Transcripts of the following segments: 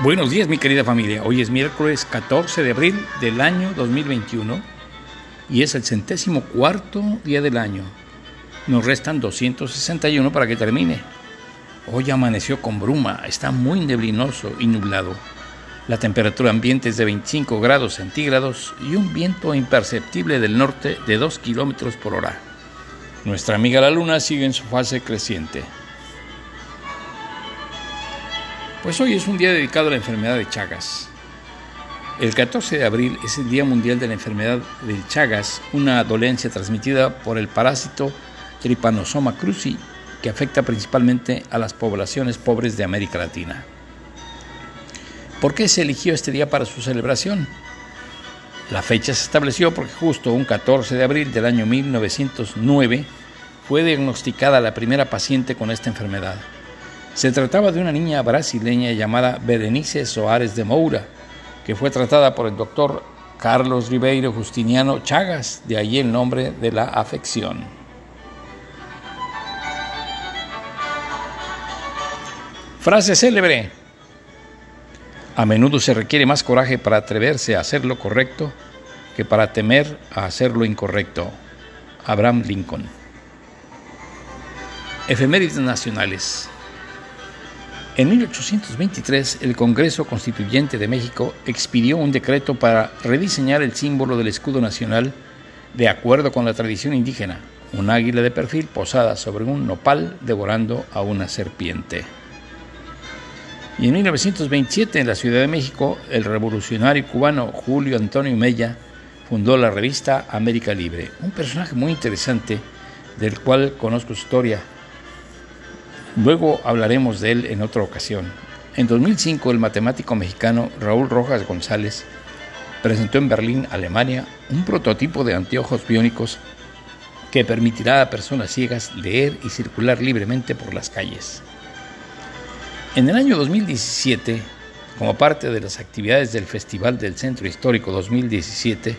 Buenos días mi querida familia, hoy es miércoles 14 de abril del año 2021 y es el centésimo cuarto día del año. Nos restan 261 para que termine. Hoy amaneció con bruma, está muy neblinoso y nublado. La temperatura ambiente es de 25 grados centígrados y un viento imperceptible del norte de 2 kilómetros por hora. Nuestra amiga la luna sigue en su fase creciente. Pues hoy es un día dedicado a la enfermedad de Chagas. El 14 de abril es el Día Mundial de la Enfermedad de Chagas, una dolencia transmitida por el parásito Trypanosoma cruzi que afecta principalmente a las poblaciones pobres de América Latina. ¿Por qué se eligió este día para su celebración? La fecha se estableció porque justo un 14 de abril del año 1909 fue diagnosticada la primera paciente con esta enfermedad. Se trataba de una niña brasileña llamada Berenice Soares de Moura, que fue tratada por el doctor Carlos Ribeiro Justiniano Chagas, de ahí el nombre de la afección. Frase célebre. A menudo se requiere más coraje para atreverse a hacer lo correcto que para temer a hacer lo incorrecto. Abraham Lincoln. Efemérides nacionales. En 1823, el Congreso Constituyente de México expidió un decreto para rediseñar el símbolo del escudo nacional de acuerdo con la tradición indígena, un águila de perfil posada sobre un nopal devorando a una serpiente. Y en 1927, en la Ciudad de México, el revolucionario cubano Julio Antonio Mella fundó la revista América Libre, un personaje muy interesante del cual conozco su historia Luego hablaremos de él en otra ocasión. En 2005, el matemático mexicano Raúl Rojas González presentó en Berlín, Alemania, un prototipo de anteojos biónicos que permitirá a personas ciegas leer y circular libremente por las calles. En el año 2017, como parte de las actividades del Festival del Centro Histórico 2017,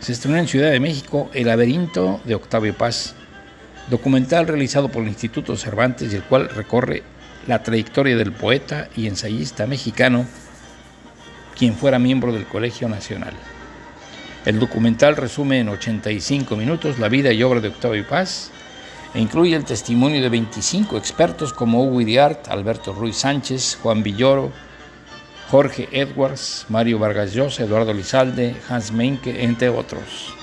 se estrenó en Ciudad de México El laberinto de Octavio Paz, documental realizado por el Instituto Cervantes y el cual recorre la trayectoria del poeta y ensayista mexicano, quien fuera miembro del Colegio Nacional. El documental resume en 85 minutos la vida y obra de Octavio Paz e incluye el testimonio de 25 expertos como Hugo Idiart, Alberto Ruiz Sánchez, Juan Villoro, Jorge Edwards, Mario Vargas Llosa, Eduardo Lizalde, Hans Menke, entre otros.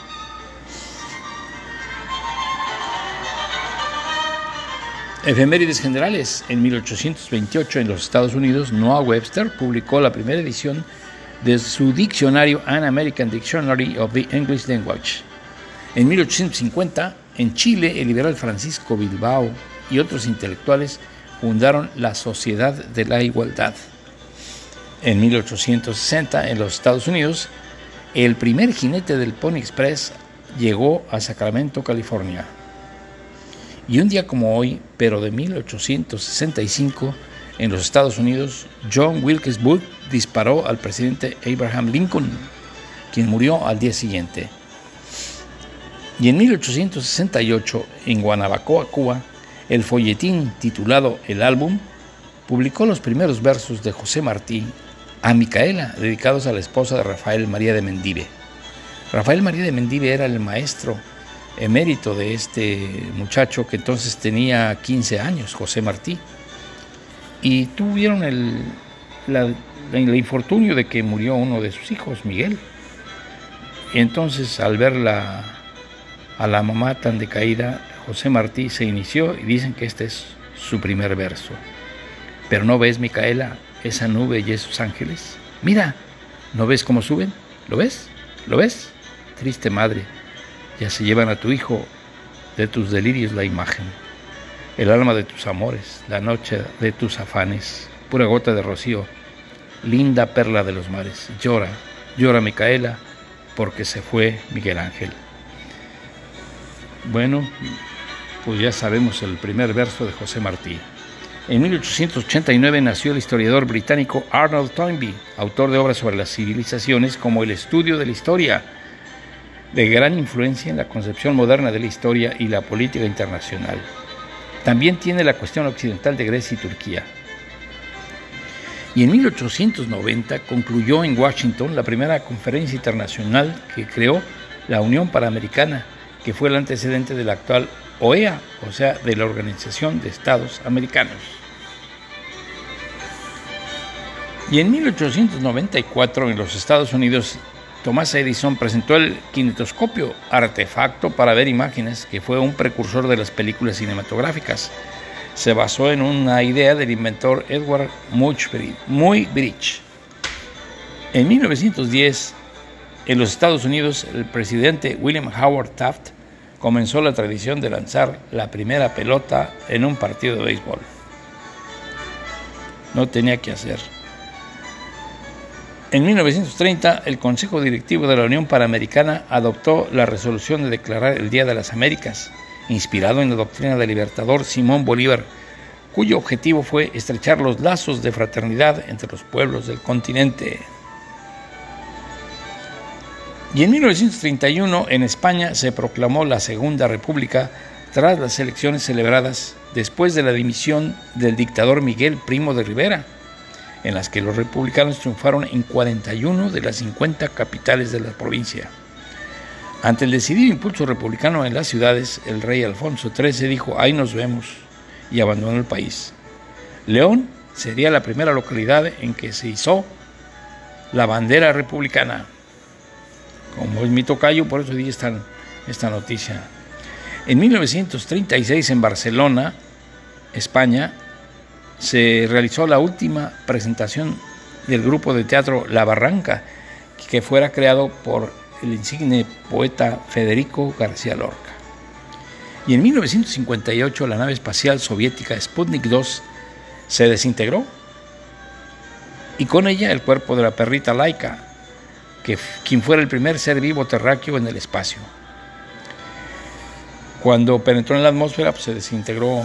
Efemérides generales. En 1828 en los Estados Unidos, Noah Webster publicó la primera edición de su diccionario An American Dictionary of the English Language. En 1850, en Chile, el liberal Francisco Bilbao y otros intelectuales fundaron la Sociedad de la Igualdad. En 1860, en los Estados Unidos, el primer jinete del Pony Express llegó a Sacramento, California. Y un día como hoy, pero de 1865, en los Estados Unidos, John Wilkes Booth disparó al presidente Abraham Lincoln, quien murió al día siguiente. Y en 1868, en Guanabacoa, Cuba, el folletín titulado El álbum publicó los primeros versos de José Martí a Micaela, dedicados a la esposa de Rafael María de Mendive. Rafael María de Mendive era el maestro emérito de este muchacho que entonces tenía 15 años, José Martí. Y tuvieron el, el infortunio de que murió uno de sus hijos, Miguel. Y entonces al ver a la mamá tan decaída, José Martí se inició y dicen que este es su primer verso. Pero no ves, Micaela, esa nube y esos ángeles. Mira, ¿no ves cómo suben? ¿Lo ves? ¿Lo ves? Triste madre, ya se llevan a tu hijo de tus delirios la imagen, el alma de tus amores, la noche de tus afanes, pura gota de rocío, linda perla de los mares. Llora, llora Micaela, porque se fue Miguel Ángel. Bueno, pues ya sabemos el primer verso de José Martí. En 1889 nació el historiador británico Arnold Toynbee, autor de obras sobre las civilizaciones como El estudio de la historia, de gran influencia en la concepción moderna de la historia y la política internacional. También tiene la cuestión occidental de Grecia y Turquía. Y en 1890 concluyó en Washington la primera conferencia internacional que creó la Unión Panamericana, que fue el antecedente de la actual OEA, o sea, de la Organización de Estados Americanos. Y en 1894 en los Estados Unidos, Thomas Edison presentó el kinetoscopio, artefacto para ver imágenes, que fue un precursor de las películas cinematográficas. Se basó en una idea del inventor Edward Muybridge. En 1910, en los Estados Unidos, el presidente William Howard Taft comenzó la tradición de lanzar la primera pelota en un partido de béisbol. No tenía que hacer. En 1930, el Consejo Directivo de la Unión Panamericana adoptó la resolución de declarar el Día de las Américas, inspirado en la doctrina del libertador Simón Bolívar, cuyo objetivo fue estrechar los lazos de fraternidad entre los pueblos del continente. Y en 1931 en España se proclamó la Segunda República tras las elecciones celebradas después de la dimisión del dictador Miguel Primo de Rivera en las que los republicanos triunfaron en 41 de las 50 capitales de la provincia. Ante el decidido impulso republicano en las ciudades, el rey Alfonso XIII dijo, ahí nos vemos, y abandonó el país. León sería la primera localidad en que se hizo la bandera republicana. Como es mi tocayo, por eso di esta, esta noticia. En 1936 en Barcelona, España, se realizó la última presentación del grupo de teatro La Barranca, que fuera creado por el insigne poeta Federico García Lorca. Y en 1958 la nave espacial soviética Sputnik 2 se desintegró y con ella el cuerpo de la perrita Laika, que, quien fuera el primer ser vivo terráqueo en el espacio. Cuando penetró en la atmósfera pues, se desintegró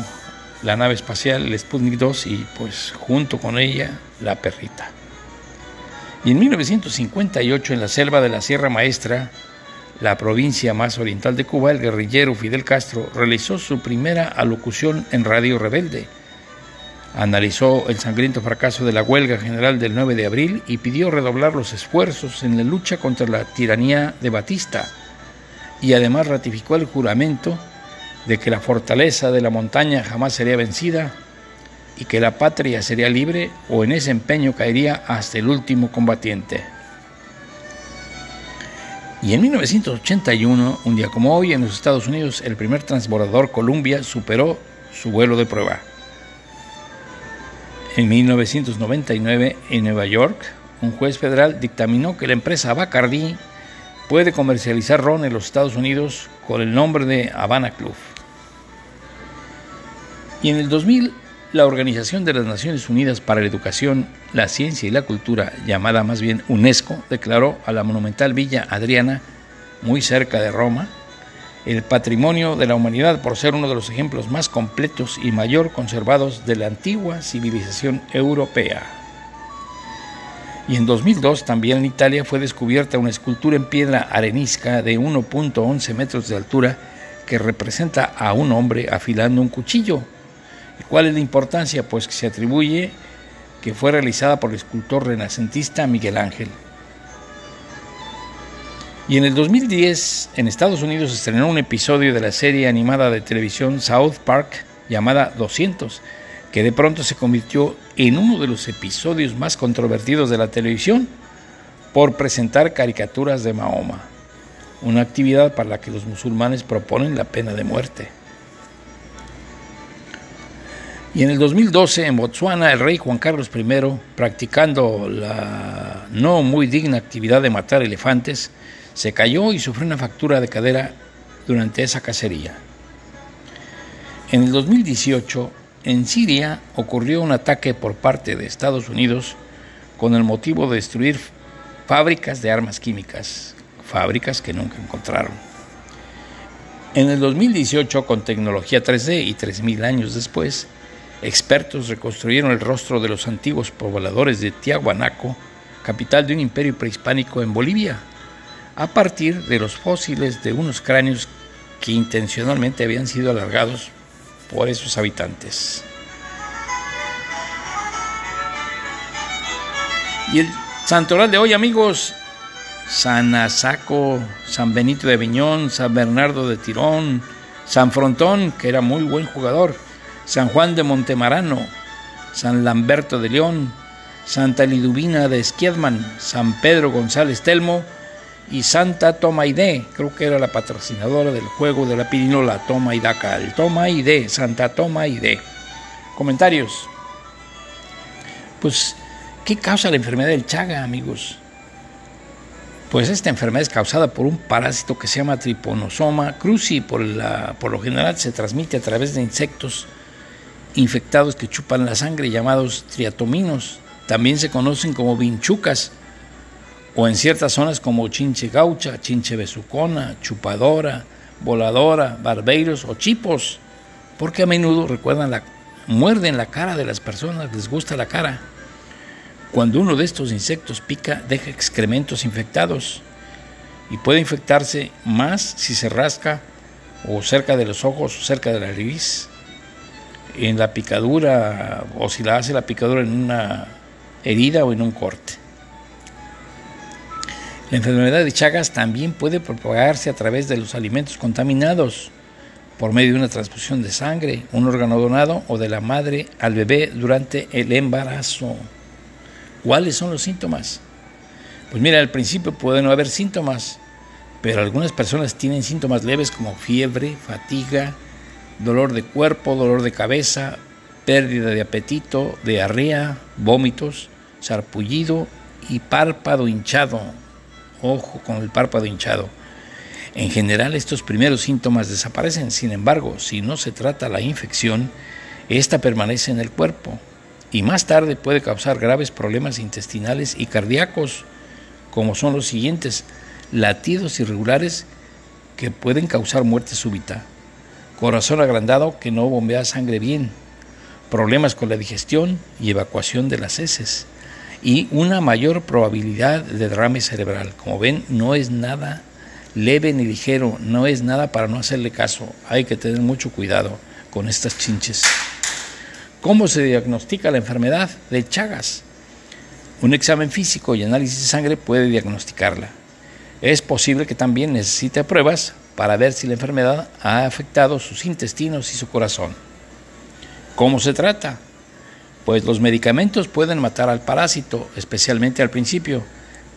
la nave espacial, el Sputnik 2 y pues junto con ella la perrita. Y en 1958 en la selva de la Sierra Maestra, la provincia más oriental de Cuba, el guerrillero Fidel Castro realizó su primera alocución en Radio Rebelde. Analizó el sangriento fracaso de la huelga general del 9 de abril y pidió redoblar los esfuerzos en la lucha contra la tiranía de Batista. Y además ratificó el juramento de que la fortaleza de la montaña jamás sería vencida y que la patria sería libre o en ese empeño caería hasta el último combatiente. Y en 1981, un día como hoy, en los Estados Unidos, el primer transbordador Columbia superó su vuelo de prueba. En 1999, en Nueva York, un juez federal dictaminó que la empresa Bacardi puede comercializar ron en los Estados Unidos con el nombre de Habana Club. Y en el 2000, la Organización de las Naciones Unidas para la Educación, la Ciencia y la Cultura, llamada más bien UNESCO, declaró a la monumental Villa Adriana, muy cerca de Roma, el patrimonio de la humanidad por ser uno de los ejemplos más completos y mayor conservados de la antigua civilización europea. Y en 2002 también en Italia fue descubierta una escultura en piedra arenisca de 1.11 metros de altura que representa a un hombre afilando un cuchillo ¿Cuál es la importancia? Pues que se atribuye que fue realizada por el escultor renacentista Miguel Ángel. Y en el 2010, en Estados Unidos, estrenó un episodio de la serie animada de televisión South Park llamada 200, que de pronto se convirtió en uno de los episodios más controvertidos de la televisión por presentar caricaturas de Mahoma, una actividad para la que los musulmanes proponen la pena de muerte. Y en el 2012, en Botswana, el rey Juan Carlos I, practicando la no muy digna actividad de matar elefantes, se cayó y sufrió una fractura de cadera durante esa cacería. En el 2018, en Siria ocurrió un ataque por parte de Estados Unidos con el motivo de destruir fábricas de armas químicas, fábricas que nunca encontraron. En el 2018, con tecnología 3D y 3.000 años después, Expertos reconstruyeron el rostro de los antiguos pobladores de Tiahuanaco, capital de un imperio prehispánico en Bolivia, a partir de los fósiles de unos cráneos que intencionalmente habían sido alargados por esos habitantes. Y el santoral de hoy, amigos, San Asaco, San Benito de Viñón, San Bernardo de Tirón, San Frontón, que era muy buen jugador, San Juan de Montemarano, San Lamberto de León, Santa Liduvina de Esquiedman, San Pedro González Telmo y Santa Tomaide, creo que era la patrocinadora del juego de la pirinola, Toma y Daca, el Toma y Santa Toma y Comentarios. Pues, ¿qué causa la enfermedad del Chaga, amigos? Pues esta enfermedad es causada por un parásito que se llama Triponosoma cruzi, por, por lo general se transmite a través de insectos infectados que chupan la sangre, llamados triatominos. También se conocen como vinchucas, o en ciertas zonas como chinche gaucha, chinche besucona, chupadora, voladora, barbeiros o chipos, porque a menudo recuerdan la, muerden la cara de las personas, les gusta la cara. Cuando uno de estos insectos pica, deja excrementos infectados y puede infectarse más si se rasca o cerca de los ojos o cerca de la nariz. En la picadura o si la hace la picadura en una herida o en un corte. La enfermedad de Chagas también puede propagarse a través de los alimentos contaminados por medio de una transfusión de sangre, un órgano donado o de la madre al bebé durante el embarazo. ¿Cuáles son los síntomas? Pues mira, al principio puede no haber síntomas, pero algunas personas tienen síntomas leves como fiebre, fatiga, dolor de cuerpo, dolor de cabeza, pérdida de apetito, diarrea, vómitos, sarpullido y párpado hinchado. Ojo con el párpado hinchado. En general estos primeros síntomas desaparecen, sin embargo, si no se trata la infección, esta permanece en el cuerpo y más tarde puede causar graves problemas intestinales y cardíacos, como son los siguientes, latidos irregulares que pueden causar muerte súbita, corazón agrandado que no bombea sangre bien, problemas con la digestión y evacuación de las heces, y una mayor probabilidad de derrame cerebral. Como ven, no es nada leve ni ligero, no es nada para no hacerle caso, hay que tener mucho cuidado con estas chinches. ¿Cómo se diagnostica la enfermedad de Chagas? Un examen físico y análisis de sangre puede diagnosticarla. Es posible que también necesite pruebas para ver si la enfermedad ha afectado sus intestinos y su corazón. ¿Cómo se trata? Pues los medicamentos pueden matar al parásito, especialmente al principio.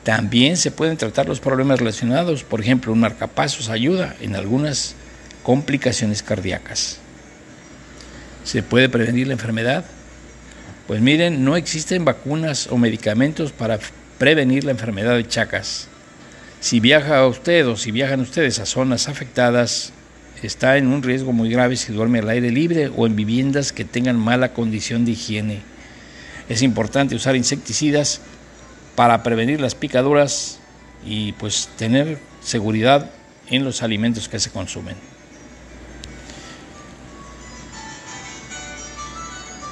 También se pueden tratar los problemas relacionados, por ejemplo, un marcapasos ayuda en algunas complicaciones cardíacas. ¿Se puede prevenir la enfermedad? Pues miren, no existen vacunas o medicamentos para prevenir la enfermedad de Chagas. Si viaja usted o si viajan ustedes a zonas afectadas, está en un riesgo muy grave si duerme al aire libre o en viviendas que tengan mala condición de higiene. Es importante usar insecticidas para prevenir las picaduras y pues tener seguridad en los alimentos que se consumen.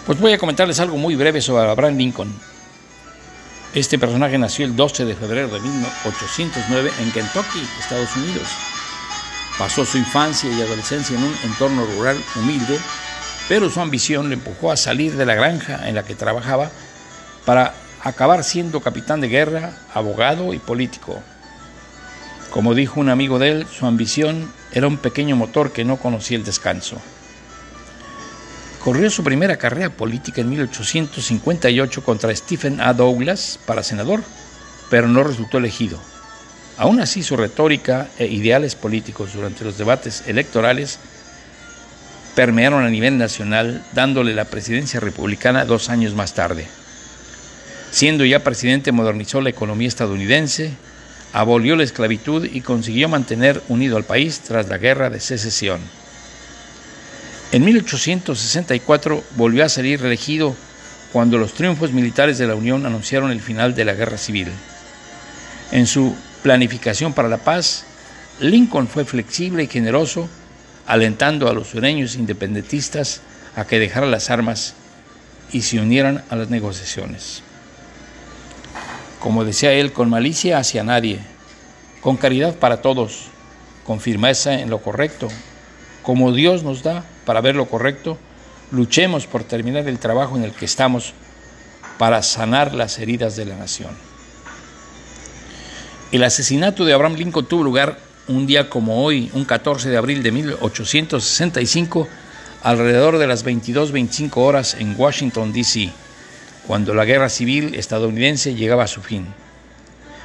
Pues voy a comentarles algo muy breve sobre Abraham Lincoln. Este personaje nació el 12 de febrero de 1809 en Kentucky, Estados Unidos. Pasó su infancia y adolescencia en un entorno rural humilde, pero su ambición le empujó a salir de la granja en la que trabajaba para acabar siendo capitán de guerra, abogado y político. Como dijo un amigo de él, su ambición era un pequeño motor que no conocía el descanso. Corrió su primera carrera política en 1858 contra Stephen A. Douglas para senador, pero no resultó elegido. Aún así, su retórica e ideales políticos durante los debates electorales permearon a nivel nacional, dándole la presidencia republicana dos años más tarde. Siendo ya presidente, modernizó la economía estadounidense, abolió la esclavitud y consiguió mantener unido al país tras la guerra de secesión. En 1864 volvió a salir reelegido cuando los triunfos militares de la Unión anunciaron el final de la guerra civil. En su planificación para la paz, Lincoln fue flexible y generoso, alentando a los sureños independentistas a que dejaran las armas y se unieran a las negociaciones. Como decía él, con malicia hacia nadie, con caridad para todos, con firmeza en lo correcto, como Dios nos da para ver lo correcto, luchemos por terminar el trabajo en el que estamos para sanar las heridas de la nación. El asesinato de Abraham Lincoln tuvo lugar un día como hoy, un 14 de abril de 1865, alrededor de las 22-25 horas en Washington, D.C., cuando la guerra civil estadounidense llegaba a su fin.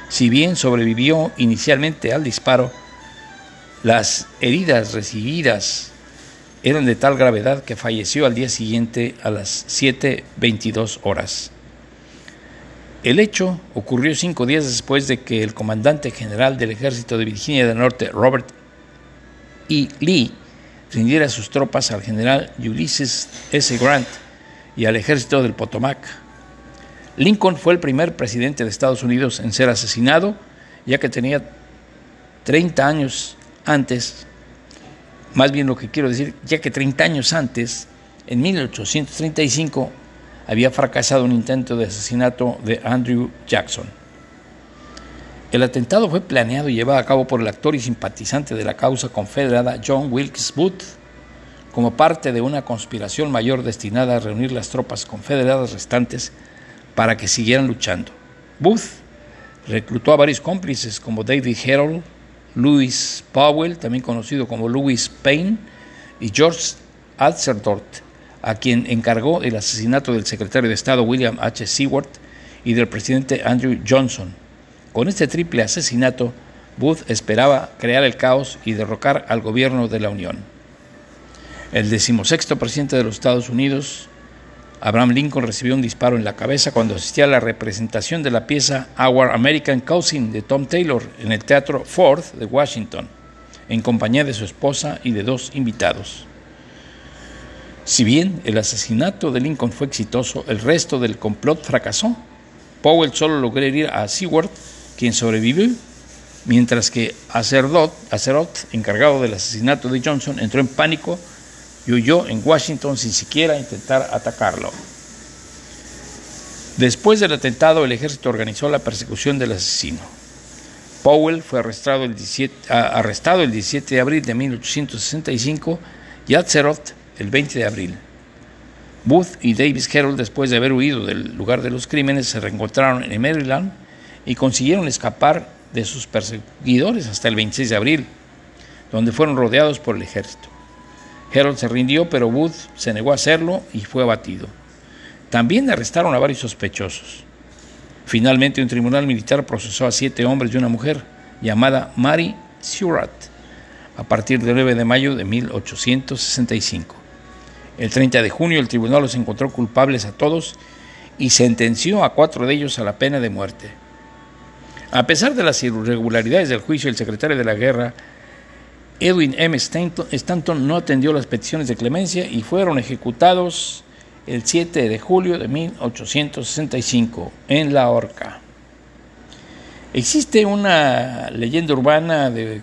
Si bien sobrevivió inicialmente al disparo, las heridas recibidas eran de tal gravedad que falleció al día siguiente a las 7.22 horas. El hecho ocurrió cinco días después de que el comandante general del ejército de Virginia del Norte, Robert E. Lee, rindiera sus tropas al general Ulysses S. Grant y al ejército del Potomac. Lincoln fue el primer presidente de Estados Unidos en ser asesinado, ya que tenía 30 años antes, más bien lo que quiero decir, ya que 30 años antes, en 1835, había fracasado un intento de asesinato de Andrew Jackson. El atentado fue planeado y llevado a cabo por el actor y simpatizante de la causa confederada John Wilkes Booth como parte de una conspiración mayor destinada a reunir las tropas confederadas restantes para que siguieran luchando. Booth reclutó a varios cómplices como David Herold, Louis Powell, también conocido como Louis Payne, y George Alzerdort, a quien encargó el asesinato del secretario de Estado William H. Seward y del presidente Andrew Johnson. Con este triple asesinato, Booth esperaba crear el caos y derrocar al gobierno de la Unión. El decimosexto presidente de los Estados Unidos, Abraham Lincoln, recibió un disparo en la cabeza cuando asistía a la representación de la pieza Our American Cousin de Tom Taylor en el Teatro Ford de Washington, en compañía de su esposa y de dos invitados. Si bien el asesinato de Lincoln fue exitoso, el resto del complot fracasó. Powell solo logró herir a Seward, quien sobrevivió, mientras que Acerot, encargado del asesinato de Johnson, entró en pánico y huyó en Washington sin siquiera intentar atacarlo. Después del atentado, el ejército organizó la persecución del asesino. Powell fue arrestado el 17, arrestado el 17 de abril de 1865 y Atzerot el 20 de abril. Booth y Davis Herold, después de haber huido del lugar de los crímenes, se reencontraron en Maryland y consiguieron escapar de sus perseguidores hasta el 26 de abril, donde fueron rodeados por el ejército. Herold se rindió, pero Booth se negó a hacerlo y fue abatido. También arrestaron a varios sospechosos. Finalmente, un tribunal militar procesó a siete hombres y una mujer, llamada Mary Surratt, a partir del 9 de mayo de 1865. El 30 de junio el tribunal los encontró culpables a todos y sentenció a cuatro de ellos a la pena de muerte. A pesar de las irregularidades del juicio, el secretario de la guerra, Edwin M. Stanton, no atendió las peticiones de clemencia y fueron ejecutados el 7 de julio de 1865 en la horca. Existe una leyenda urbana de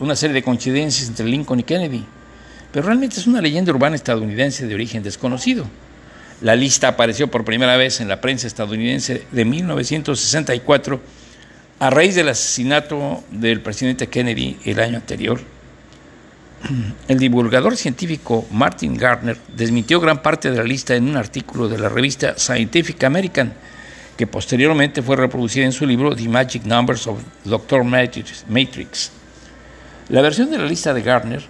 una serie de coincidencias entre Lincoln y Kennedy pero realmente es una leyenda urbana estadounidense de origen desconocido. La lista apareció por primera vez en la prensa estadounidense de 1964 a raíz del asesinato del presidente Kennedy el año anterior. El divulgador científico Martin Gardner desmitió gran parte de la lista en un artículo de la revista Scientific American, que posteriormente fue reproducida en su libro The Magic Numbers of Dr. Matrix. La versión de la lista de Gardner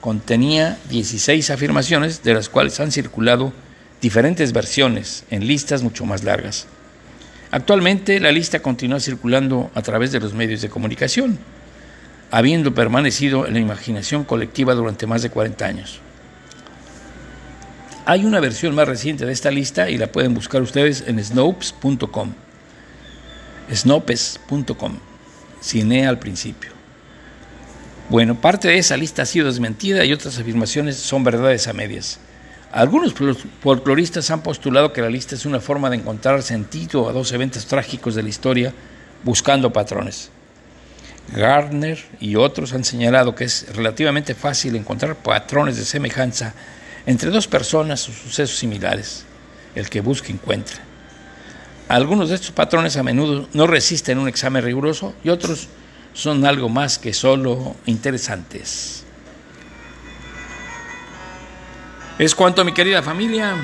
contenía 16 afirmaciones, de las cuales han circulado diferentes versiones en listas mucho más largas. Actualmente la lista continúa circulando a través de los medios de comunicación, habiendo permanecido en la imaginación colectiva durante más de 40 años. Hay una versión más reciente de esta lista y la pueden buscar ustedes en snopes.com. Snopes.com. Cine al principio. Bueno, parte de esa lista ha sido desmentida y otras afirmaciones son verdades a medias. Algunos folcloristas han postulado que la lista es una forma de encontrar sentido a dos eventos trágicos de la historia buscando patrones. Gardner y otros han señalado que es relativamente fácil encontrar patrones de semejanza entre dos personas o sucesos similares. El que busca encuentra. Algunos de estos patrones a menudo no resisten un examen riguroso y otros son algo más que solo interesantes. Es cuanto, mi querida familia.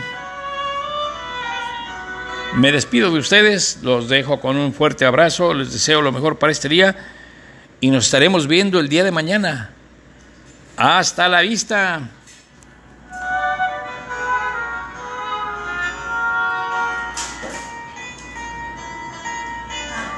Me despido de ustedes, los dejo con un fuerte abrazo, les deseo lo mejor para este día y nos estaremos viendo el día de mañana. Hasta la vista.